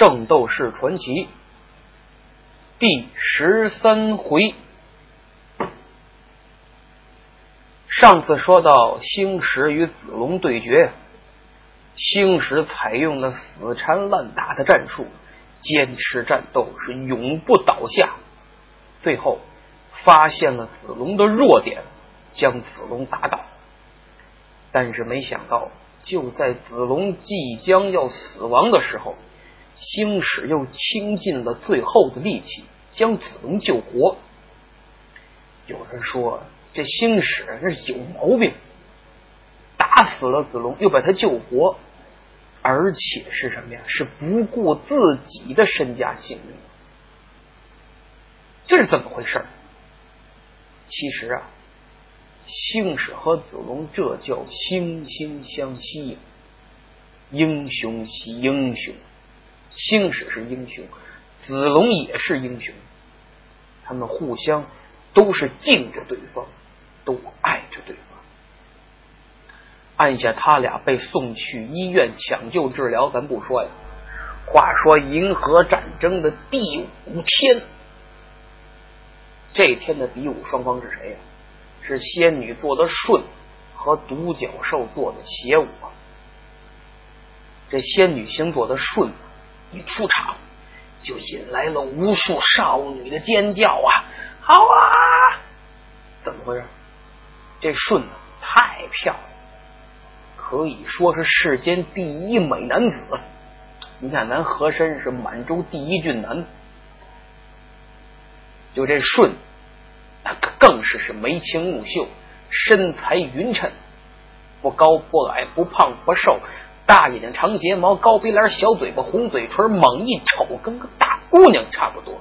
圣斗士传奇》第十三回。上次说到星矢与子龙对决，星矢采用了死缠烂打的战术，坚持战斗是永不倒下。最后发现了子龙的弱点，将子龙打倒。但是没想到，就在子龙即将要死亡的时候，星矢又倾尽了最后的力气，将子龙救活。有人说。这星矢那是有毛病，打死了子龙，又把他救活，而且是什么呀？是不顾自己的身家性命，这是怎么回事？其实啊，星矢和子龙这叫惺惺相惜，英雄惜英雄，星矢是英雄，子龙也是英雄，他们互相都是敬着对方。都爱着对方。按下他俩被送去医院抢救治疗，咱不说呀。话说银河战争的第五天，这天的比武双方是谁呀？是仙女座的舜和独角兽座的邪武。这仙女星座的舜一出场，就引来了无数少女的尖叫啊！好啊！怎么回事？这舜太漂亮，可以说是世间第一美男子。你看，咱和珅是满洲第一俊男，就这舜，那更是是眉清目秀，身材匀称，不高不矮，不胖不瘦，大眼睛长睫毛，高鼻梁小嘴巴，红嘴唇，猛一瞅跟个大姑娘差不多。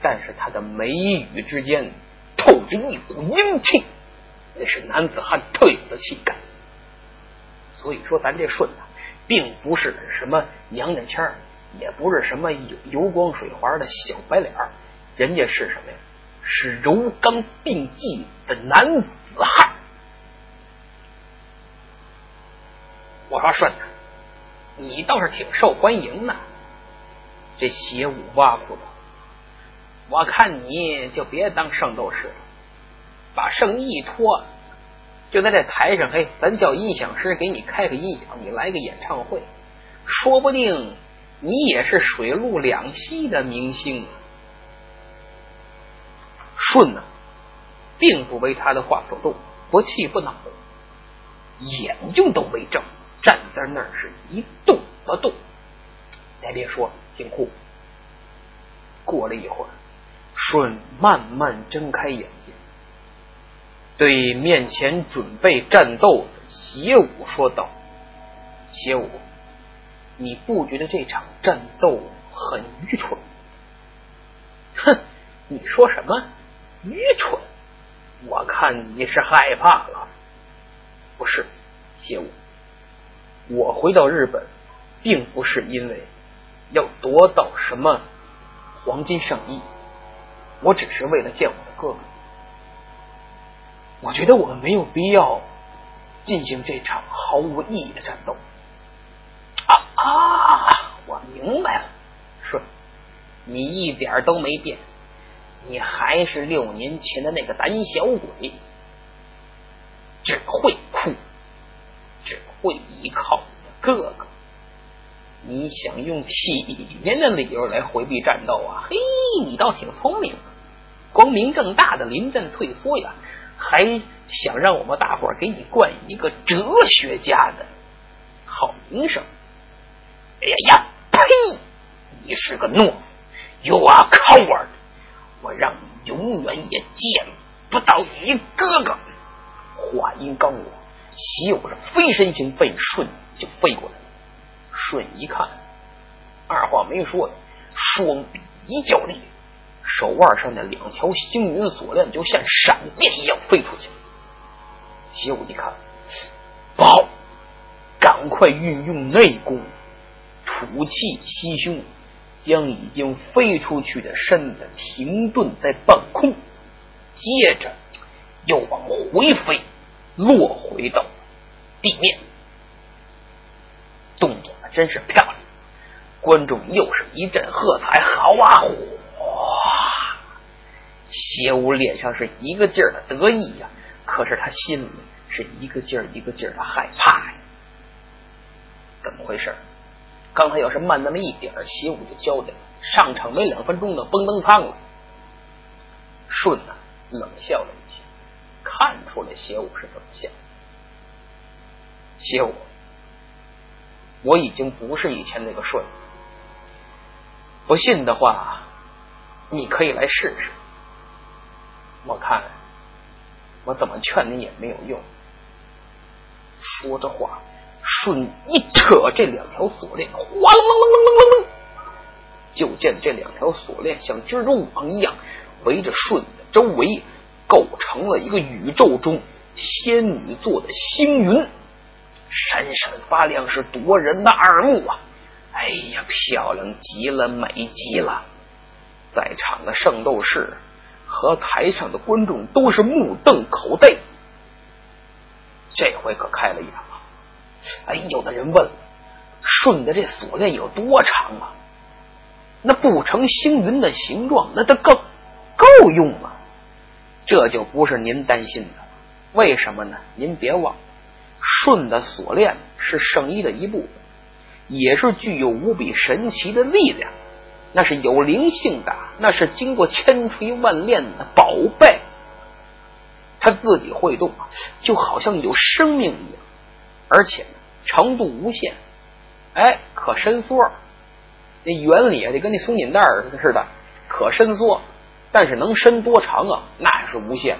但是他的眉宇之间透着一股英气。那是男子汉特有的气概，所以说咱这舜啊，并不是什么娘娘腔也不是什么油油光水滑的小白脸人家是什么呀？是柔刚并济的男子汉。我说顺子，你倒是挺受欢迎呢。这邪武挖苦道：“我看你就别当圣斗士了。”把圣衣一脱，就在这台上，嘿，咱叫音响师给你开个音响，你来个演唱会，说不定你也是水陆两栖的明星。顺呢，并不为他的话所动，不气不恼，眼睛都没睁，站在那儿是一动不动。咱别说，挺酷。过了一会儿，舜慢慢睁开眼睛。对面前准备战斗的邪武说道：“邪武，你不觉得这场战斗很愚蠢？”“哼，你说什么愚蠢？我看你是害怕了。”“不是，邪武，我回到日本，并不是因为要夺到什么黄金圣衣，我只是为了见我的哥哥。”我觉得我们没有必要进行这场毫无意义的战斗。啊啊！我明白了，是，你一点都没变，你还是六年前的那个胆小鬼，只会哭，只会依靠你哥哥。你想用体面的理由来回避战斗啊？嘿，你倒挺聪明，光明正大的临阵退缩呀。还想让我们大伙儿给你冠一个哲学家的好名声？哎呀呀！呸！你是个懦夫，You are coward！我让你永远也见不到你哥哥。话音刚落，岂有这飞身行飞，瞬就飞过来了。瞬一看，二话没说，双臂一较力。手腕上的两条星云锁链就像闪电一样飞出去。邪武一看，不好，赶快运用内功，吐气吸胸，将已经飞出去的身子停顿在半空，接着又往回飞，落回到地面。动作真是漂亮，观众又是一阵喝彩，好啊！哇！邪武脸上是一个劲儿的得意呀，可是他心里是一个劲儿一个劲儿的害怕呀。怎么回事？刚才要是慢那么一点邪武就交代了。上场没两分钟呢，崩灯汤了。顺呢，冷笑了，看出来邪武是怎么想。邪武，我已经不是以前那个顺。不信的话，你可以来试试。我看我怎么劝你也没有用。说着话，顺一扯这两条锁链，哗楞楞楞楞楞楞，就见这两条锁链像蜘蛛网一样围着顺的周围，构成了一个宇宙中仙女座的星云，闪闪发亮，是夺人的耳目啊！哎呀，漂亮极了，美极了！在场的圣斗士和台上的观众都是目瞪口呆。这回可开了眼了。哎，有的人问：顺的这锁链有多长啊？那不成星云的形状，那它够够用吗？这就不是您担心的。为什么呢？您别忘了，顺的锁链是圣衣的一部分。也是具有无比神奇的力量，那是有灵性的，那是经过千锤万炼的宝贝。它自己会动，就好像有生命一样，而且长度无限，哎，可伸缩。那原理啊，就跟那松紧带似的，可伸缩，但是能伸多长啊？那是无限，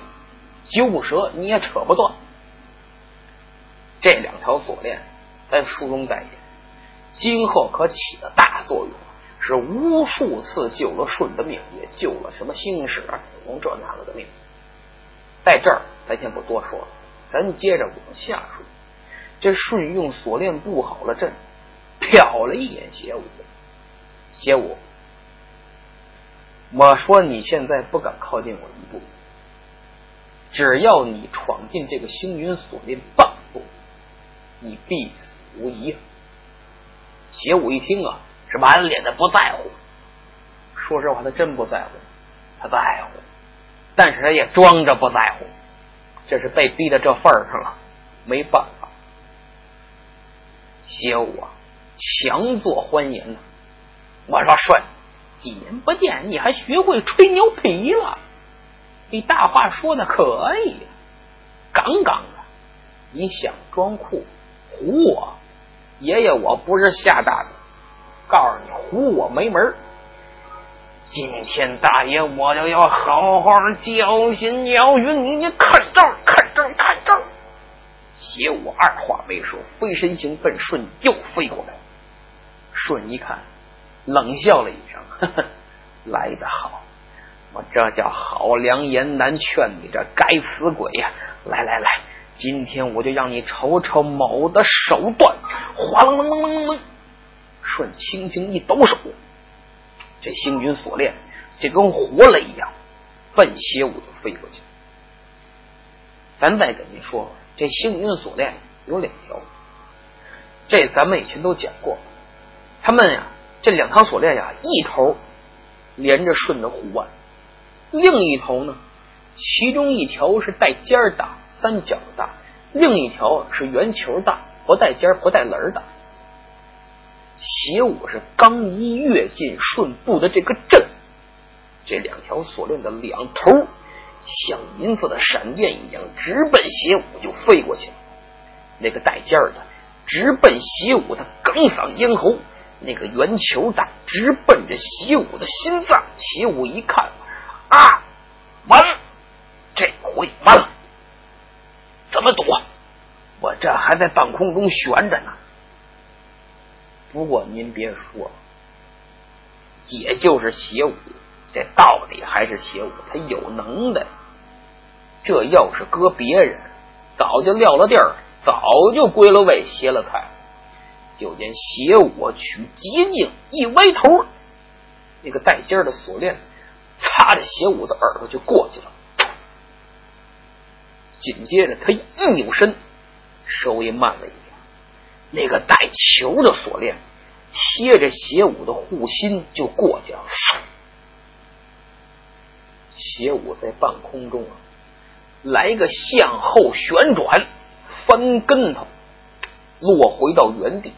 揪不折，你也扯不断。这两条锁链在书中再见。今后可起了大作用，是无数次救了舜的命，也救了什么星矢、龙这那个的命。在这儿，咱先不多说了，咱接着往下说。这舜用锁链布好了阵，瞟了一眼邪武，邪武，我说你现在不敢靠近我一步，只要你闯进这个星云锁链半步，你必死无疑。邪武一听啊，是满脸的不在乎。说实话，他真不在乎，他在乎，但是他也装着不在乎。这是被逼到这份儿上了，没办法。邪武啊，强作欢颜呐！我说帅，几年不见，你还学会吹牛皮了？你大话说的可以，杠杠的。你想装酷唬我？爷爷，我不是吓大的，告诉你，唬我没门今天大爷我就要好好教训教训你！你看招，看招，看招！邪武二话没说，飞身行奔顺又飞过来。顺一看，冷笑了一声：“呵呵，来得好，我这叫好良言难劝你这该死鬼呀！来来来。”今天我就让你瞅瞅某的手段！哗楞楞楞楞楞，顺轻轻一抖手，这星云锁链就跟活了一样，奔邪武就飞过去。咱再跟您说，这星云锁链有两条，这咱们以前都讲过。他们呀，这两条锁链呀，一头连着顺的护腕，另一头呢，其中一条是带尖儿的。三角的，另一条是圆球的，不带尖儿不带棱儿的。邪武是刚一跃进顺步的这个阵，这两条锁链的两头像银色的闪电一样，直奔邪武就飞过去了。那个带尖儿的直奔邪武的哽嗓咽喉，那个圆球弹直奔着邪武的心脏。邪武一看，啊，完了，这回完了。怎么躲？我这还在半空中悬着呢。不过您别说，也就是邪武，这到底还是邪武，他有能耐。这要是搁别人，早就撂了地儿，早就归了位，歇了菜。就见邪武取捷径，一歪头，那个带尖的锁链擦着邪武的耳朵就过去了。紧接着，他一扭身，稍微慢了一点，那个带球的锁链贴着邪武的护心就过去了。邪武在半空中啊，来个向后旋转，翻跟头，落回到原地，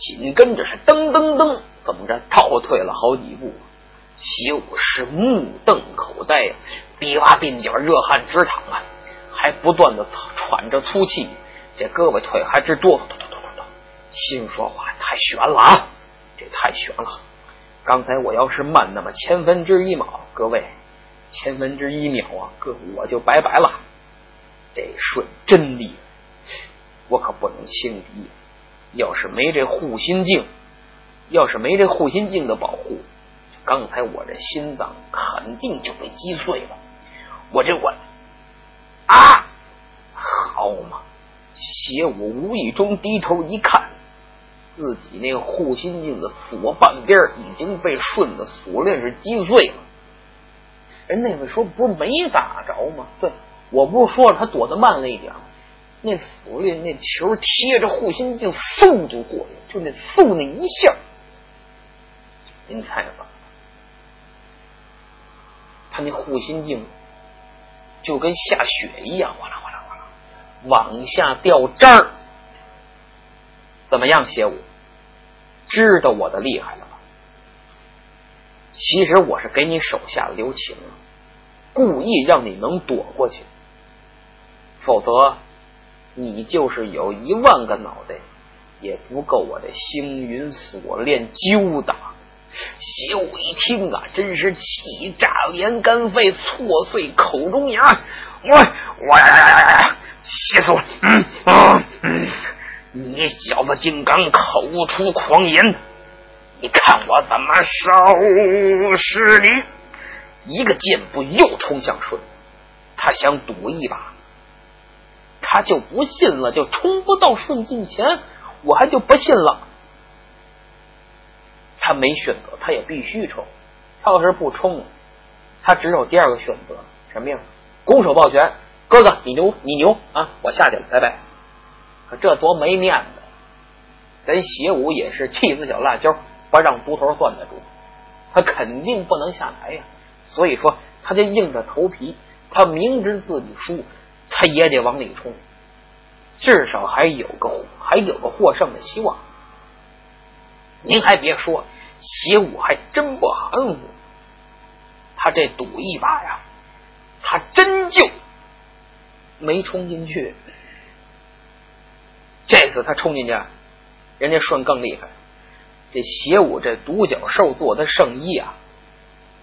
紧跟着是噔噔噔，怎么着倒退了好几步。习武是目瞪口呆呀，比划鬓角，热汗直淌啊，还不断的喘着粗气，这胳膊腿还直哆嗦哆哆哆哆哆，心说话太悬了啊，这太悬了。刚才我要是慢那么千分之一秒，各位，千分之一秒啊，哥我就拜拜了。这顺真厉害，我可不能轻敌。要是没这护心镜，要是没这护心镜的保护。刚才我这心脏肯定就被击碎了，我这我啊，好嘛！邪武无意中低头一看，自己那护心镜的左半边已经被顺子锁链是击碎了。人那位说不是没打着吗？对我不是说了他躲得慢了一点吗？那所谓那球贴着护心镜，嗖就过去，就那嗖那一下，您猜吧。他那护心镜就跟下雪一样，哗啦哗啦哗啦往下掉渣儿。怎么样，邪武？知道我的厉害了吧？其实我是给你手下留情了，故意让你能躲过去，否则你就是有一万个脑袋，也不够我的星云锁链揪的。邪武一听啊，真是气炸连肝肺，挫碎口中牙。我我呀呀呀呀气死我！嗯嗯嗯，你小子竟敢口出狂言！你看我怎么收拾你！一个箭步又冲向顺，他想赌一把，他就不信了，就冲不到顺境前，我还就不信了。他没选择，他也必须冲。他要是不冲，他只有第二个选择，什么呀？拱手抱拳，哥哥，你牛，你牛啊！我下去了，拜拜。可这多没面子！咱邪武也是气死小辣椒，不让秃头算得住，他肯定不能下台呀。所以说，他就硬着头皮，他明知自己输，他也得往里冲，至少还有个还有个获胜的希望。您还别说。邪武还真不含糊，他这赌一把呀，他真就没冲进去。这次他冲进去，人家顺更厉害。这邪武这独角兽做的圣衣啊，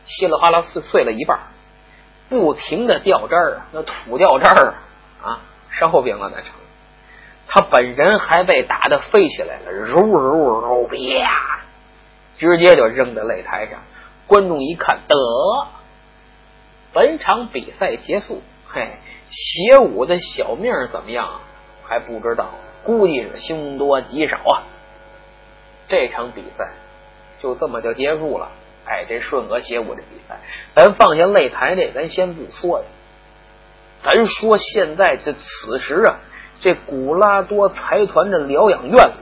稀里哗啦碎碎了一半，不停的掉渣儿，那土掉渣儿啊，烧饼了那成。他本人还被打的飞起来了，揉揉揉，啪！直接就扔在擂台上，观众一看，得，本场比赛结束。嘿，邪武的小命怎么样还不知道，估计是凶多吉少啊。这场比赛就这么就结束了。哎，这顺和邪武这比赛，咱放下擂台这，咱先不说呀。咱说现在这此时啊，这古拉多财团的疗养院里，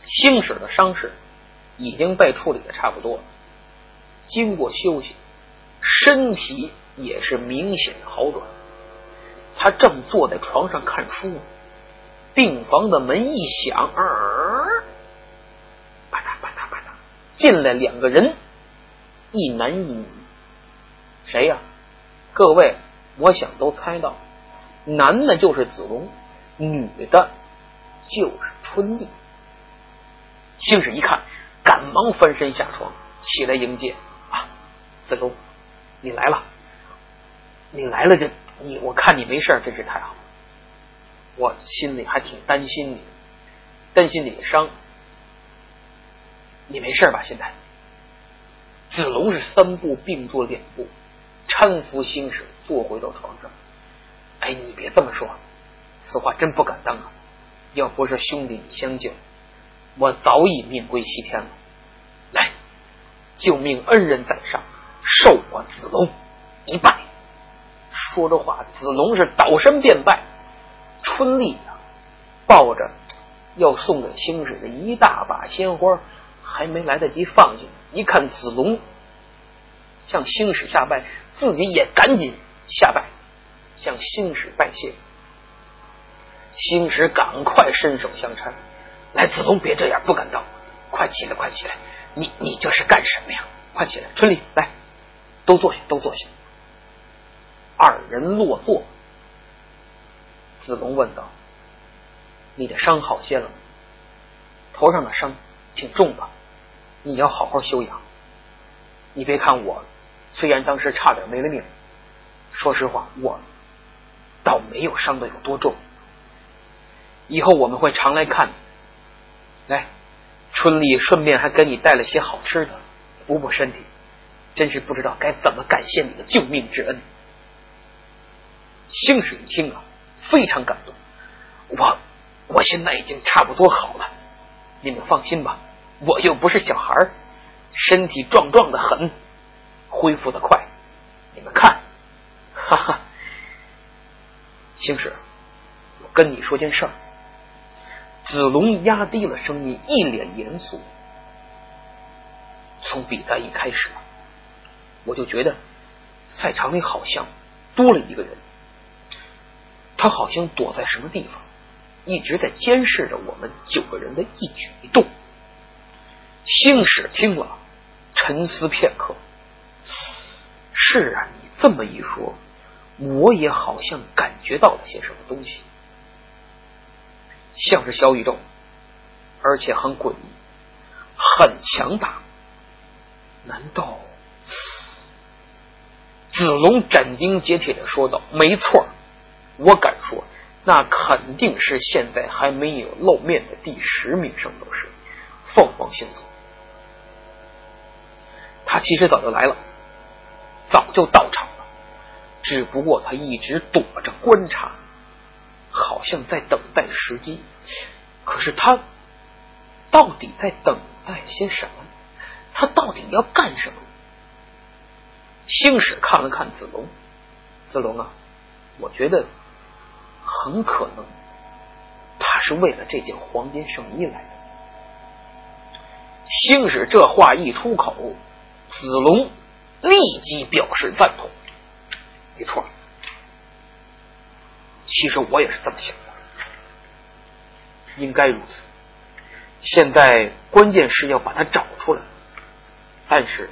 星矢的伤势。已经被处理的差不多了，经过休息，身体也是明显好转。他正坐在床上看书，病房的门一响，儿，进来两个人，一男一女。谁呀？各位，我想都猜到，男的就是子龙，女的就是春丽。星矢一看。赶忙翻身下床，起来迎接啊！子龙，你来了，你来了，就你我看你没事真是太好了。我心里还挺担心你，担心你的伤。你没事吧？现在，子龙是三步并作两步，搀扶星矢坐回到床上。哎，你别这么说，此话真不敢当啊！要不是兄弟你相救。我早已命归西天了，来，救命恩人在上，受我子龙一拜。说着话，子龙是倒身便拜。春丽啊，抱着要送给星矢的一大把鲜花，还没来得及放下，一看子龙向星矢下拜，自己也赶紧下拜，向星矢拜谢。星矢赶快伸手相搀，来，子龙别这样，不敢当，快起来，快起来！你你这是干什么呀？快起来，春丽，来，都坐下，都坐下。二人落座，子龙问道：“你的伤好些了吗？头上的伤挺重的，你要好好休养。你别看我，虽然当时差点没了命，说实话，我倒没有伤的有多重。以后我们会常来看你。来，春丽顺便还给你带了些好吃的，补补身体。真是不知道该怎么感谢你的救命之恩。”星矢一听啊，非常感动。我我现在已经差不多好了，你们放心吧，我又不是小孩身体壮壮的很，恢复的快。你们看，哈哈。星矢，我跟你说件事儿。子龙压低了声音，一脸严肃。从比赛一开始，我就觉得赛场里好像多了一个人。他好像躲在什么地方，一直在监视着我们九个人的一举一动。星矢听了，沉思片刻。是啊，你这么一说，我也好像感觉到了些什么东西，像是小宇宙，而且很诡异，很强大。难道？子龙斩钉截铁的说道：“没错。”我敢，那肯定是现在还没有露面的第十名圣斗士凤凰星座。他其实早就来了，早就到场了，只不过他一直躲着观察，好像在等待时机。可是他到底在等待些什么？他到底要干什么？星矢看了看子龙，子龙啊，我觉得。很可能，他是为了这件黄金圣衣来的。星矢这话一出口，子龙立即表示赞同。没错，其实我也是这么想的，应该如此。现在关键是要把他找出来，但是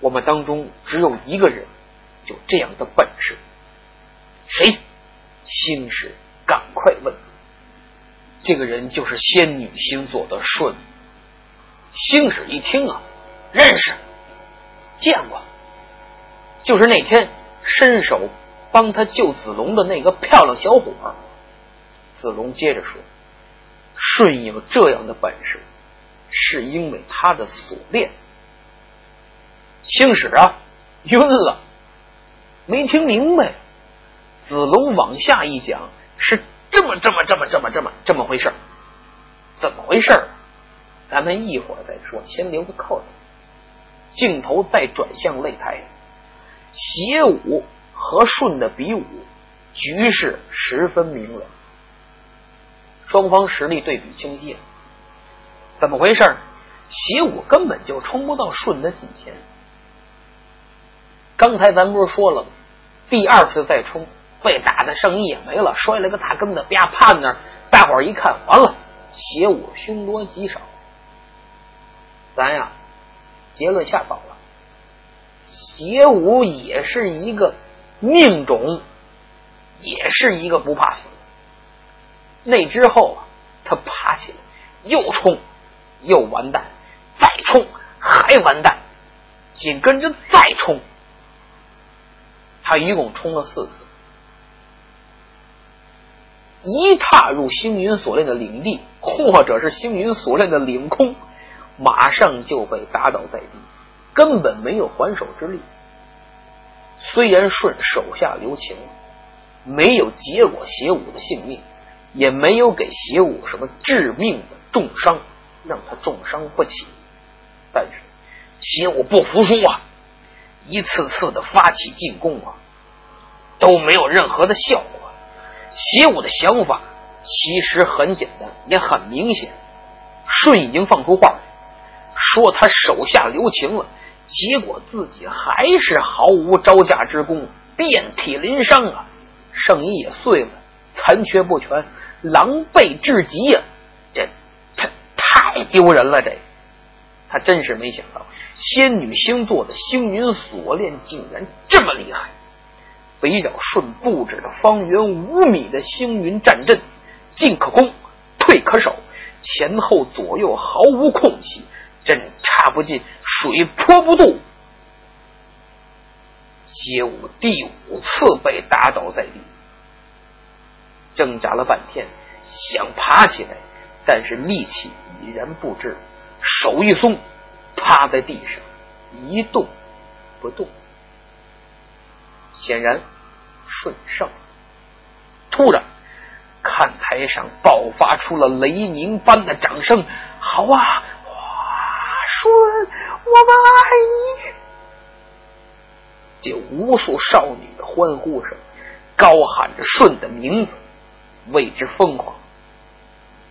我们当中只有一个人有这样的本事，谁？星矢赶快问：“这个人就是仙女星座的舜。”星矢一听啊，认识，见过，就是那天伸手帮他救子龙的那个漂亮小伙。子龙接着说：“舜有这样的本事，是因为他的锁链。”星矢啊，晕了，没听明白。子龙往下一讲，是这么这么这么这么这么这么回事怎么回事咱们一会儿再说，先留个扣子。镜头再转向擂台，邪武和顺的比武，局势十分明朗，双方实力对比清晰。怎么回事邪武根本就冲不到顺的近前。刚才咱不是说了吗？第二次再冲。被打的圣衣也没了，摔了个大跟头，啪趴那儿。大伙儿一看，完了，邪武凶多吉少。咱呀，结论下早了。邪武也是一个命种，也是一个不怕死。那之后啊，他爬起来，又冲，又完蛋，再冲，还完蛋，紧跟着再冲。他一共冲了四次。一踏入星云锁链的领地，或者是星云锁链的领空，马上就被打倒在地，根本没有还手之力。虽然舜手下留情，没有结果邪武的性命，也没有给邪武什么致命的重伤，让他重伤不起。但是邪武不服输啊，一次次的发起进攻啊，都没有任何的效果。邪武的想法其实很简单，也很明显。舜已经放出话来，说他手下留情了，结果自己还是毫无招架之功，遍体鳞伤啊，圣衣也碎了，残缺不全，狼狈至极呀！这太太丢人了，这他真是没想到，仙女星座的星云锁链竟然这么厉害。围绕顺布置的方圆五米的星云战阵，进可攻，退可守。前后左右毫无空隙，针插不进，水泼不渡。街舞第五次被打倒在地，挣扎了半天，想爬起来，但是力气已然不支，手一松，趴在地上一动不动。显然顺胜。突然。看台上爆发出了雷鸣般的掌声，好啊，哇，顺，我们爱你！就无数少女的欢呼声，高喊着顺的名字，为之疯狂，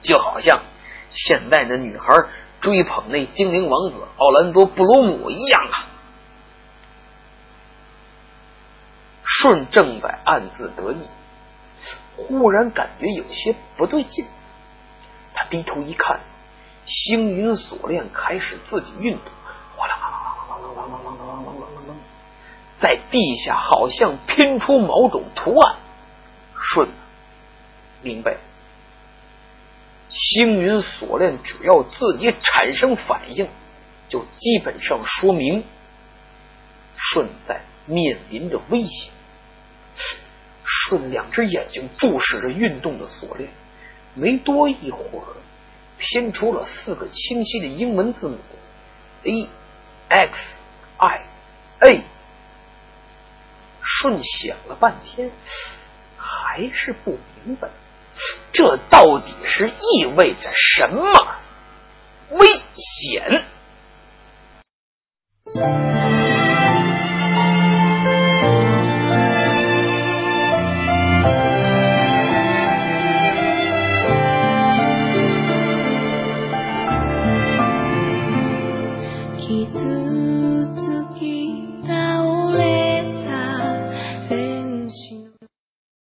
就好像现在的女孩追捧那精灵王子奥兰多·布鲁姆一样啊！舜正在暗自得意。忽然感觉有些不对劲，他低头一看，星云锁链开始自己运动，哗啦啦啦啦啦啦啦啦啦啦啦啦，在地下好像拼出某种图案。顺，明白了，星云锁链只要自己产生反应，就基本上说明顺在面临着危险。顺两只眼睛注视着运动的锁链，没多一会儿，拼出了四个清晰的英文字母：A X I A。顺想了半天，还是不明白，这到底是意味着什么？危险！